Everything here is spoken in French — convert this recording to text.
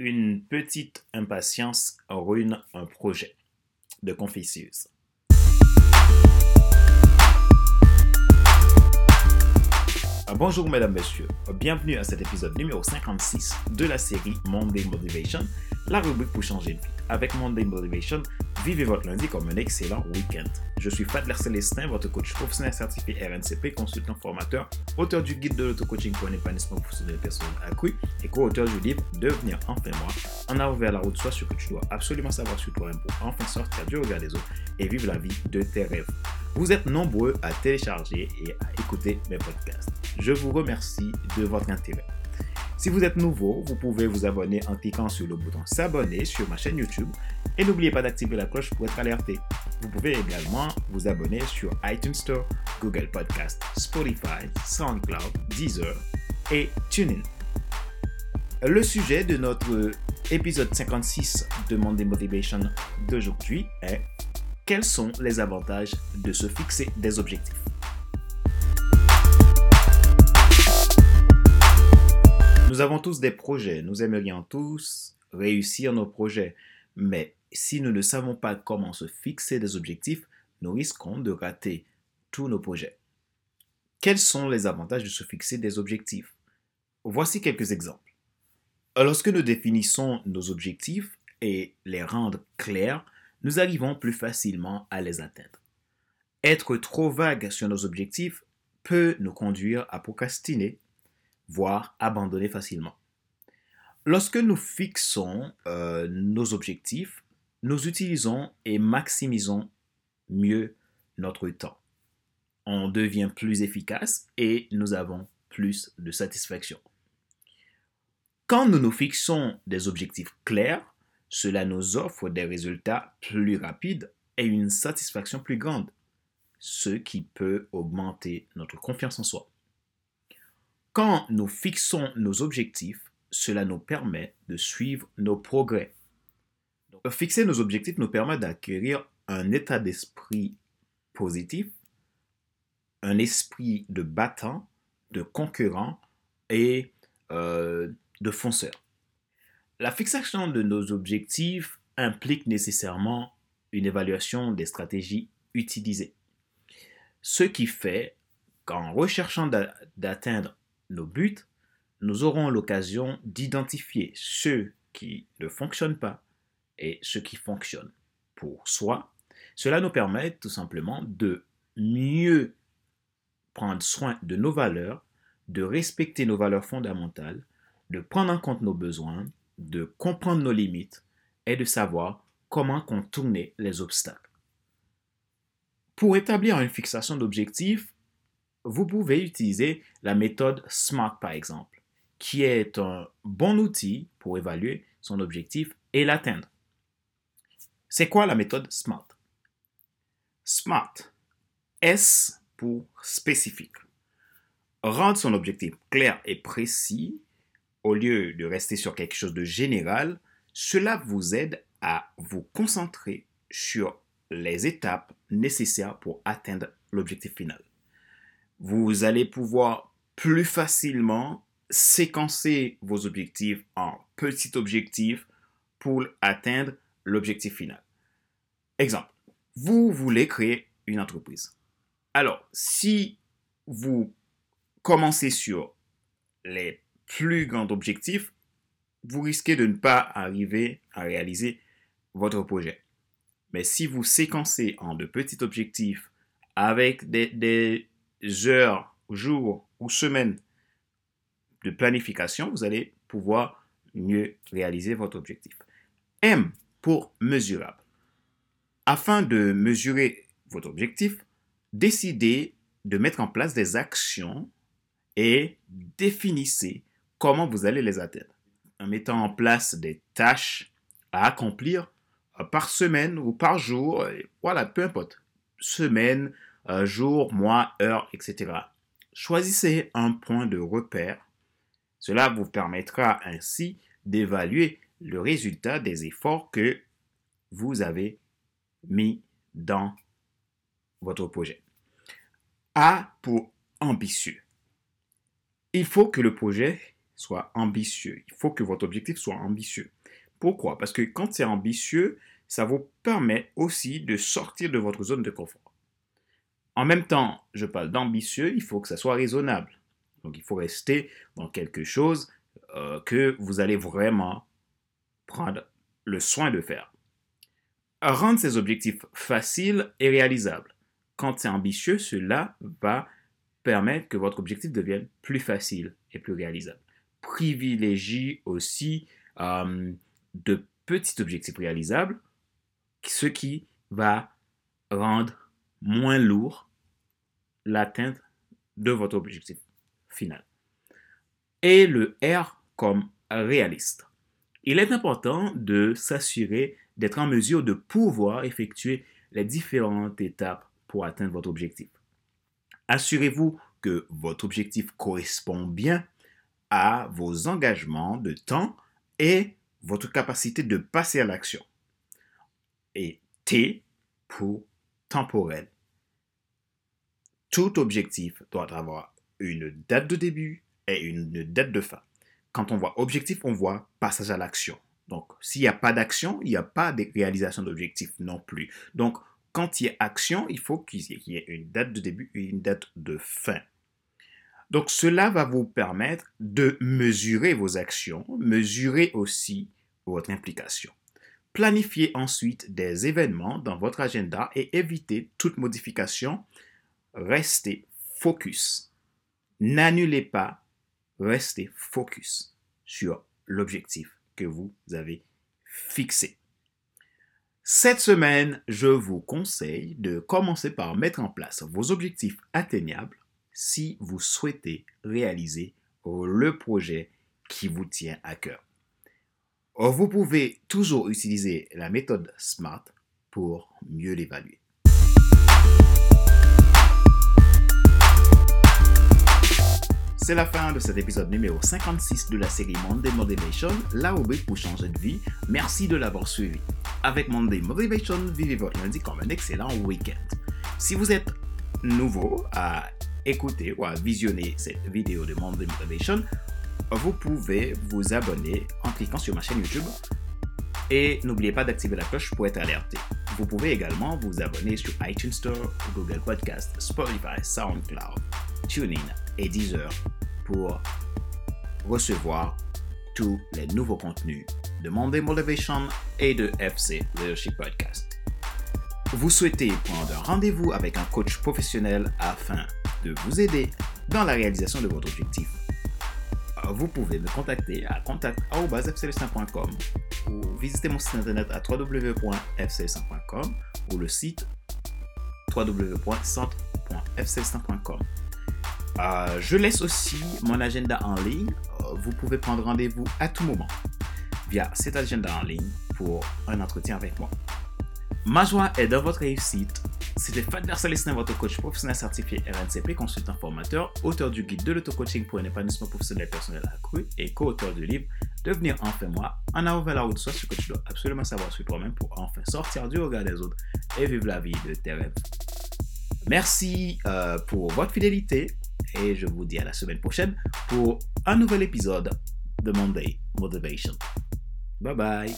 Une petite impatience ruine un projet de Confucius. Ah, bonjour mesdames, messieurs. Bienvenue à cet épisode numéro 56 de la série Monday Motivation, la rubrique pour changer de vie. Avec Monday Motivation, vivez votre lundi comme un excellent week-end. Je suis Fadler Célestin, votre coach professionnel certifié RNCP, consultant formateur, auteur du guide de l'auto-coaching pour un épanouissement professionnel personnel accru et co-auteur du livre Devenir enfin moi, en avant vers la route, soit ce que tu dois absolument savoir sur toi-même pour enfin sortir du regard des autres et vivre la vie de tes rêves. Vous êtes nombreux à télécharger et à écouter mes podcasts. Je vous remercie de votre intérêt. Si vous êtes nouveau, vous pouvez vous abonner en cliquant sur le bouton s'abonner sur ma chaîne YouTube et n'oubliez pas d'activer la cloche pour être alerté. Vous pouvez également vous abonner sur iTunes Store, Google Podcast, Spotify, SoundCloud, Deezer et TuneIn. Le sujet de notre épisode 56 de Monday Motivation d'aujourd'hui est quels sont les avantages de se fixer des objectifs? Nous avons tous des projets, nous aimerions tous réussir nos projets, mais si nous ne savons pas comment se fixer des objectifs, nous risquons de rater tous nos projets. Quels sont les avantages de se fixer des objectifs? Voici quelques exemples. Lorsque nous définissons nos objectifs et les rendre clairs, nous arrivons plus facilement à les atteindre. Être trop vague sur nos objectifs peut nous conduire à procrastiner voire abandonner facilement. Lorsque nous fixons euh, nos objectifs, nous utilisons et maximisons mieux notre temps. On devient plus efficace et nous avons plus de satisfaction. Quand nous nous fixons des objectifs clairs, cela nous offre des résultats plus rapides et une satisfaction plus grande, ce qui peut augmenter notre confiance en soi. Quand nous fixons nos objectifs, cela nous permet de suivre nos progrès. fixer nos objectifs nous permet d'acquérir un état d'esprit positif, un esprit de battant, de concurrent et euh, de fonceur. La fixation de nos objectifs implique nécessairement une évaluation des stratégies utilisées. Ce qui fait qu'en recherchant d'atteindre nos buts, nous aurons l'occasion d'identifier ceux qui ne fonctionnent pas et ceux qui fonctionnent pour soi. Cela nous permet tout simplement de mieux prendre soin de nos valeurs, de respecter nos valeurs fondamentales, de prendre en compte nos besoins, de comprendre nos limites et de savoir comment contourner les obstacles. Pour établir une fixation d'objectifs, vous pouvez utiliser la méthode SMART par exemple, qui est un bon outil pour évaluer son objectif et l'atteindre. C'est quoi la méthode SMART? SMART. S pour spécifique. Rendre son objectif clair et précis au lieu de rester sur quelque chose de général, cela vous aide à vous concentrer sur les étapes nécessaires pour atteindre l'objectif final vous allez pouvoir plus facilement séquencer vos objectifs en petits objectifs pour atteindre l'objectif final. Exemple, vous voulez créer une entreprise. Alors, si vous commencez sur les plus grands objectifs, vous risquez de ne pas arriver à réaliser votre projet. Mais si vous séquencez en de petits objectifs avec des, des, heures, jours ou semaines de planification, vous allez pouvoir mieux réaliser votre objectif. M pour mesurable. Afin de mesurer votre objectif, décidez de mettre en place des actions et définissez comment vous allez les atteindre. En mettant en place des tâches à accomplir par semaine ou par jour, voilà, peu importe. Semaine, jour, mois, heure, etc. Choisissez un point de repère. Cela vous permettra ainsi d'évaluer le résultat des efforts que vous avez mis dans votre projet. A pour ambitieux. Il faut que le projet soit ambitieux. Il faut que votre objectif soit ambitieux. Pourquoi? Parce que quand c'est ambitieux, ça vous permet aussi de sortir de votre zone de confort. En même temps, je parle d'ambitieux, il faut que ça soit raisonnable. Donc il faut rester dans quelque chose euh, que vous allez vraiment prendre le soin de faire. Rendre ces objectifs faciles et réalisables. Quand c'est ambitieux, cela va permettre que votre objectif devienne plus facile et plus réalisable. Privilégie aussi euh, de petits objectifs réalisables, ce qui va rendre moins lourd l'atteinte de votre objectif final. Et le R comme réaliste. Il est important de s'assurer d'être en mesure de pouvoir effectuer les différentes étapes pour atteindre votre objectif. Assurez-vous que votre objectif correspond bien à vos engagements de temps et votre capacité de passer à l'action. Et T pour temporel. Tout objectif doit avoir une date de début et une date de fin. Quand on voit objectif, on voit passage à l'action. Donc, s'il n'y a pas d'action, il n'y a pas de réalisation d'objectif non plus. Donc, quand il y a action, il faut qu'il y ait une date de début et une date de fin. Donc, cela va vous permettre de mesurer vos actions, mesurer aussi votre implication. Planifiez ensuite des événements dans votre agenda et évitez toute modification. Restez focus. N'annulez pas, restez focus sur l'objectif que vous avez fixé. Cette semaine, je vous conseille de commencer par mettre en place vos objectifs atteignables si vous souhaitez réaliser le projet qui vous tient à cœur. Vous pouvez toujours utiliser la méthode SMART pour mieux l'évaluer. C'est la fin de cet épisode numéro 56 de la série Monday Motivation, la rubrique pour changer de vie. Merci de l'avoir suivi. Avec Monday Motivation, vivez votre lundi comme un excellent week-end. Si vous êtes nouveau à écouter ou à visionner cette vidéo de Monday Motivation, vous pouvez vous abonner en cliquant sur ma chaîne YouTube et n'oubliez pas d'activer la cloche pour être alerté. Vous pouvez également vous abonner sur iTunes Store, Google Podcast, Spotify, SoundCloud, TuneIn et Deezer pour recevoir tous les nouveaux contenus de Monday Motivation et de FC Leadership Podcast. Vous souhaitez prendre un rendez-vous avec un coach professionnel afin de vous aider dans la réalisation de votre objectif? Vous pouvez me contacter à contact.fcl100.com ou visiter mon site internet à www.fcl100.com ou le site www.centre.fcl100.com. Euh, je laisse aussi mon agenda en ligne. Euh, vous pouvez prendre rendez-vous à tout moment via cet agenda en ligne pour un entretien avec moi. Ma joie est dans votre réussite. C'était Fadler Celestin, votre coach professionnel certifié RNCP, consultant formateur, auteur du guide de l'auto-coaching pour un épanouissement professionnel personnel accru et co-auteur du livre Devenir enfin moi, en avant vers la route, soit ce que tu dois absolument savoir sur toi-même pour enfin sortir du regard des autres et vivre la vie de tes rêves. Merci euh, pour votre fidélité et je vous dis à la semaine prochaine pour un nouvel épisode de Monday Motivation. Bye bye.